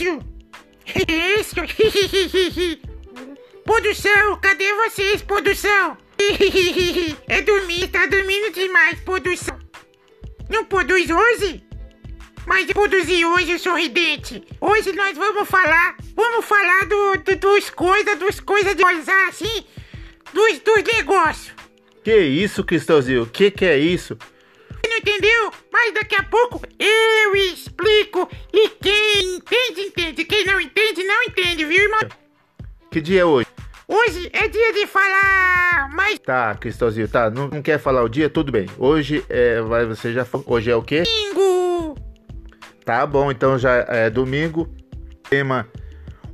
Isso! Isso! Produção, cadê vocês, produção? É dormir, tá dormindo demais, produção. Não produz hoje? Mas produzir hoje, sorridente. Hoje nós vamos falar, vamos falar do, do dos coisas, dos coisas de coisar assim, dos, dos negócios. Que isso, Cristãozinho? Que que é isso? Não entendeu? Mas daqui a pouco eu explico e quem Que dia é hoje? Hoje é dia de falar mais Tá, Cristãozinho, tá. Não, não quer falar o dia? Tudo bem. Hoje é. Vai, você já falou. Hoje é o quê? domingo. Tá bom, então já é domingo. Tema.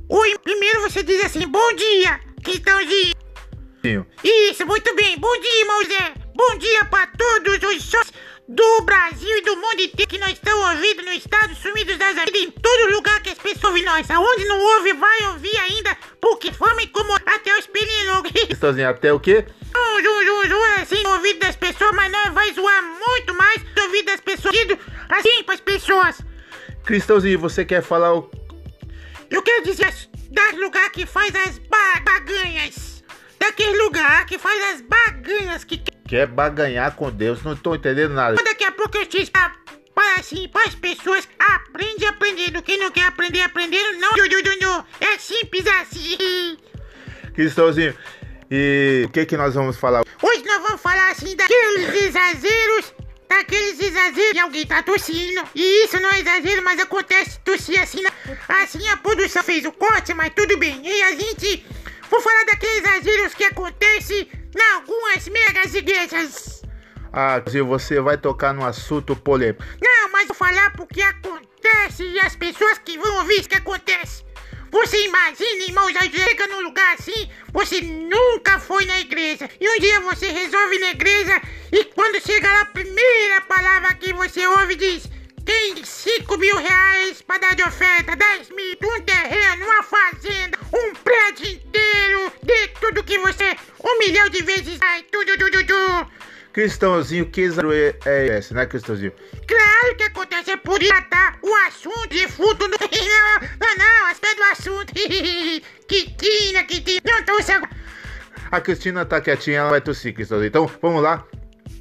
Oi, primeiro você diz assim, bom dia, Cristãozinho. Isso, muito bem. Bom dia, irmão Zé. Bom dia para todos os sócios do Brasil e do mundo inteiro que nós estamos ouvindo no Estados Unidos das Américas, em todo lugar que as pessoas ouvem nós. Aonde não ouve, vai ouvir ainda, porque forma incomodar até os pernilongos. Cristãozinho, até o quê? É assim no ouvido das pessoas, mas nós vai zoar muito mais no ouvido das pessoas, assim para as pessoas. Cristãozinho, você quer falar o. Eu quero dizer das lugar que faz as ba baganhas. Daquele lugar que faz as baganhas que Quer baganhar com Deus? Não tô entendendo nada. Daqui a pouco eu te para assim, para as pessoas aprende aprendendo. Quem não quer aprender aprendendo, não. Du, du. É simples assim. Cristãozinho, e o que que nós vamos falar? Hoje nós vamos falar assim daqueles exageros, daqueles exageros que alguém tá tossindo. E isso não é exagero, mas acontece tossir assim. na- Assim a produção fez o corte, mas tudo bem. E a gente vou falar daqueles exageros que acontecem em algumas megas igrejas. Ah, Cristãozinho, você vai tocar num assunto polêmico. Não, mas vou falar porque acontece e as pessoas que vão ouvir isso que acontece. Você imagina, irmão, já chega num lugar assim, você nunca foi na igreja. E um dia você resolve ir na igreja e quando chega lá, a primeira palavra que você ouve diz: tem 5 mil reais para dar de oferta, 10 mil, um terreno, uma fazenda, um prédio inteiro, de tudo que você, um milhão de vezes, ai, tudo, tudo, tudo. Cristãozinho, que é, é esse, né, Cristãozinho? Claro que acontece, é por tratar o assunto de fundo no... Não, não, não, as do assunto. Quitina, Quitina, não tô agora. A Cristina tá quietinha, ela vai tossir, Cristãozinho. Então, vamos lá,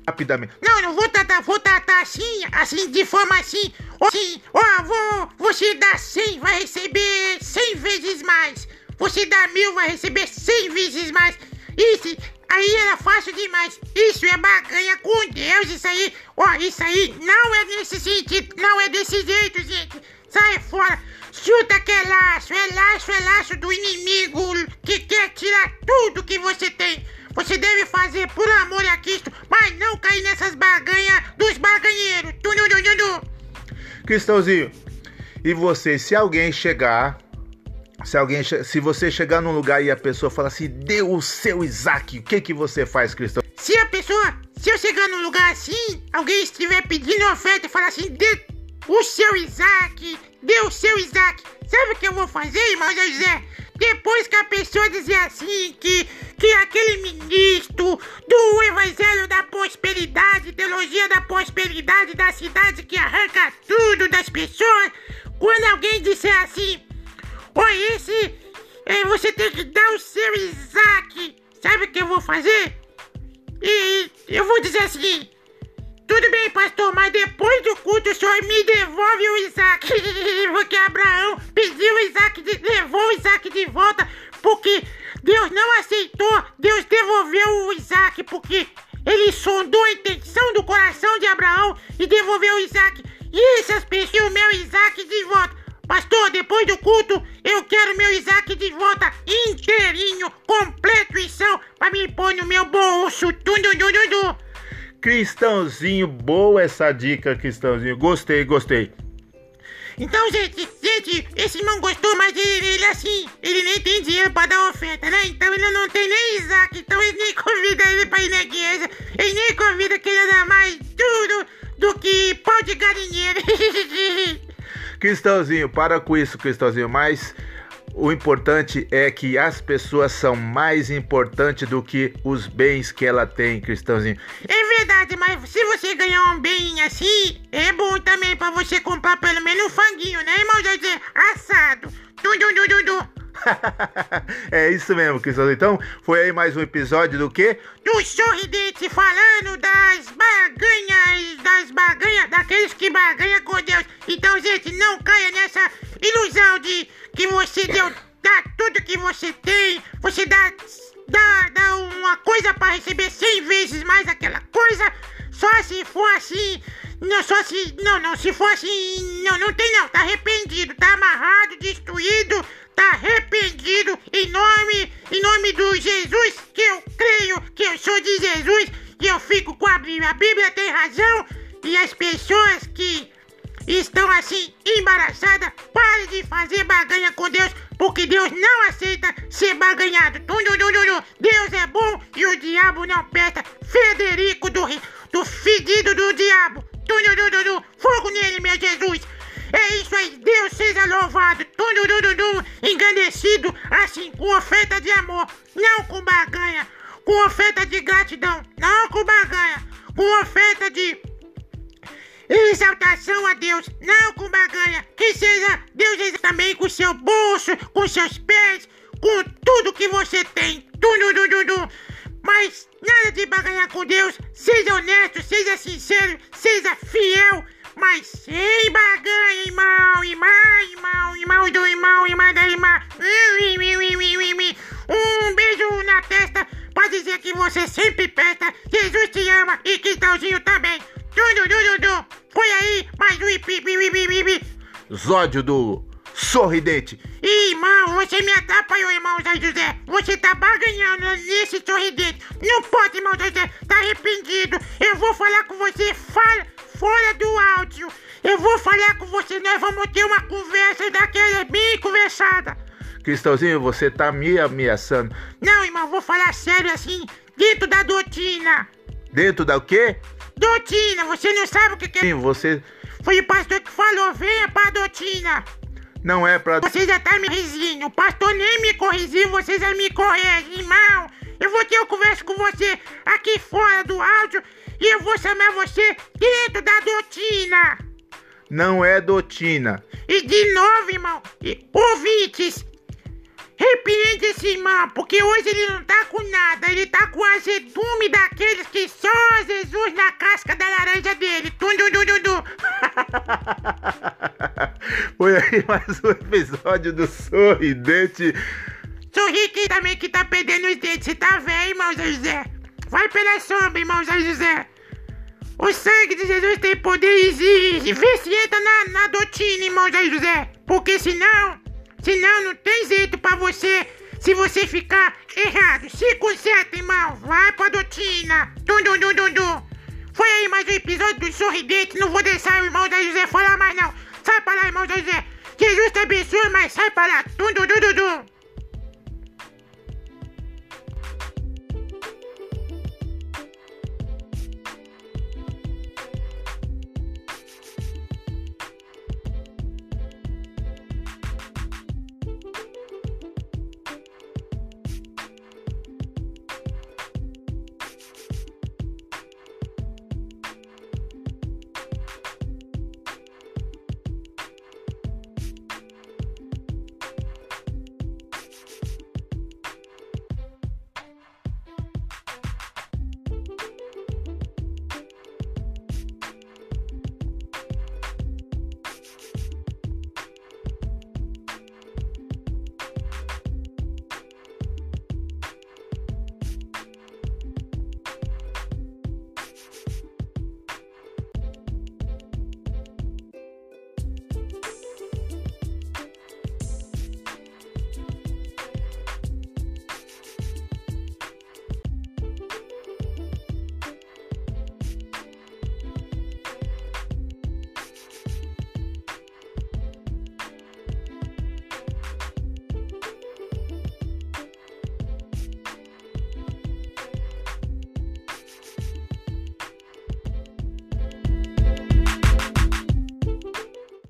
rapidamente. Não, não vou tratar, vou tratar assim, assim, de forma assim. Assim, ó, vou, você dá 100, vai receber 100 vezes mais. Você dá mil, vai receber 100 vezes mais. Isso, aí era fácil demais. Isso é baganha com Deus, isso aí. Ó, isso aí não é nesse sentido, não é desse jeito, gente. Sai fora. Chuta que é laço, é laço, é laço do inimigo que quer tirar tudo que você tem. Você deve fazer por amor a Cristo, mas não cair nessas baganhas dos baganheiros. Cristãozinho, e você, se alguém chegar, se alguém, se você chegar num lugar e a pessoa falar assim, deu o seu Isaac, o que que você faz, Cristão? Se a pessoa, se eu chegar num lugar assim, alguém estiver pedindo oferta e falar assim, dê o seu Isaac, dê o seu Isaac, sabe o que eu vou fazer, irmão José? Depois que a pessoa dizer assim, que, que aquele ministro do Evangelho da Prosperidade, teologia da prosperidade da cidade que arranca tudo das pessoas, quando alguém disser assim, Esse. é, você tem que dar o seu Isaac. Sabe o que eu vou fazer? E eu vou dizer assim. Tudo bem, pastor, mas depois do culto o senhor me devolve o Isaac. Porque Abraão pediu o Isaac, de, levou o Isaac de volta. Porque Deus não aceitou. Deus devolveu o Isaac. Porque ele sondou a intenção do coração de Abraão e devolveu o Isaac. E essas pessoas, o meu Isaac de volta. Pastor, depois do culto, eu quero meu Isaac de volta inteirinho, completo e são, pra me pôr no meu bolso. Tudo. Cristãozinho, boa essa dica, Cristãozinho. Gostei, gostei. Então, gente, gente, esse irmão gostou, mas ele, ele assim, ele nem tem dinheiro pra dar oferta, né? Então ele não tem nem Isaac, então ele nem convida ele pra ir na igreja. Ele nem convida que ele dá mais tudo do que pau de galinheiro. Cristãozinho, para com isso, Cristãozinho. Mas o importante é que as pessoas são mais importantes do que os bens que ela tem, Cristãozinho. É verdade, mas se você ganhar um bem assim, é bom também pra você comprar pelo menos um franguinho, né, irmão José? Assado. Du, du, du, du, du. é isso mesmo, Cristão. Então, foi aí mais um episódio do quê? Do sorridente falando das barganhas, das barganhas, daqueles que barganham com Deus. Então, gente, não caia nessa ilusão de que você deu, dá tudo que você tem, você dá, dá, dá uma coisa pra receber 100 vezes mais aquela coisa, só se for assim. Não, só se. Não, não, se for assim. Não, não tem não. Tá arrependido, tá amarrado, destruído, tá arrependido. Em nome, em nome do Jesus, que eu creio que eu sou de Jesus, e eu fico com a Bíblia. A Bíblia tem razão. E as pessoas que estão assim, embaraçadas, parem de fazer baganha com Deus, porque Deus não aceita ser baganhado. Deus é bom e o diabo não presta. Federico do, do fedido do diabo. Fogo nele, meu Jesus. É isso aí, Deus seja louvado. Tum. Engrandecido, assim, com oferta de amor, não com baganha. Com oferta de gratidão, não com baganha. Com oferta de Exaltação a Deus, não com baganha. Que seja Deus também com seu bolso, com seus pés, com tudo que você tem. Tudo, tudo, tudo. Mas nada de baganhar com Deus. Seja honesto, seja sincero, seja fiel. Mas sem baganha, irmão, irmão, irmão, irmão do irmão, irmã da irmã. Um beijo na testa pra dizer que você sempre presta. Jesus te ama e Cristãozinho também. Tudo, tudo, tudo. Foi aí mais um. Zódio do Sorridente. Irmão, você me atrapalhou, irmão Zé José. Você tá baganhando nesse sorridente. Não pode, irmão Zé José. Tá arrependido. Eu vou falar com você fora, fora do áudio. Eu vou falar com você. Nós vamos ter uma conversa daquela bem conversada. Cristãozinho, você tá me ameaçando. Não, irmão, vou falar sério assim. Dentro da doutrina. Dentro da o quê? Doutrina, você não sabe o que, que é. Sim, você Foi o pastor que falou, venha pra doutrina. Não é pra. Você já tá me corrigindo. O pastor nem me corrigiu, você já me corrige, irmão. Eu vou ter uma conversa com você aqui fora do áudio e eu vou chamar você dentro da doutrina. Não é doutrina. E de novo, irmão, e, ouvintes, repreende esse irmão, porque hoje ele não tá com nada, ele tá com azedume daqueles que só Jesus na casca da laranja dele. Tum, dum, dum, dum, dum. Foi aí mais um episódio do Sorridente. Sorri também que tá perdendo os dentes. Você tá velho, irmão José. Vai pela sombra, irmão José. O sangue de Jesus tem poder e, vê se entra na, na doutrina, irmão José. Porque senão, senão não tem jeito pra você, se você ficar errado. Se conserta, irmão. Vai pra doutrina. Dum, dum, dum, dum, dum. Foi aí mais um episódio do Sorridente. Não vou deixar o irmão Zé José falar mais, não. Sai pra lá, irmão Zé José. Jesus te abençoe, mas sai pra lá. Dum, dum, dum, dum, dum.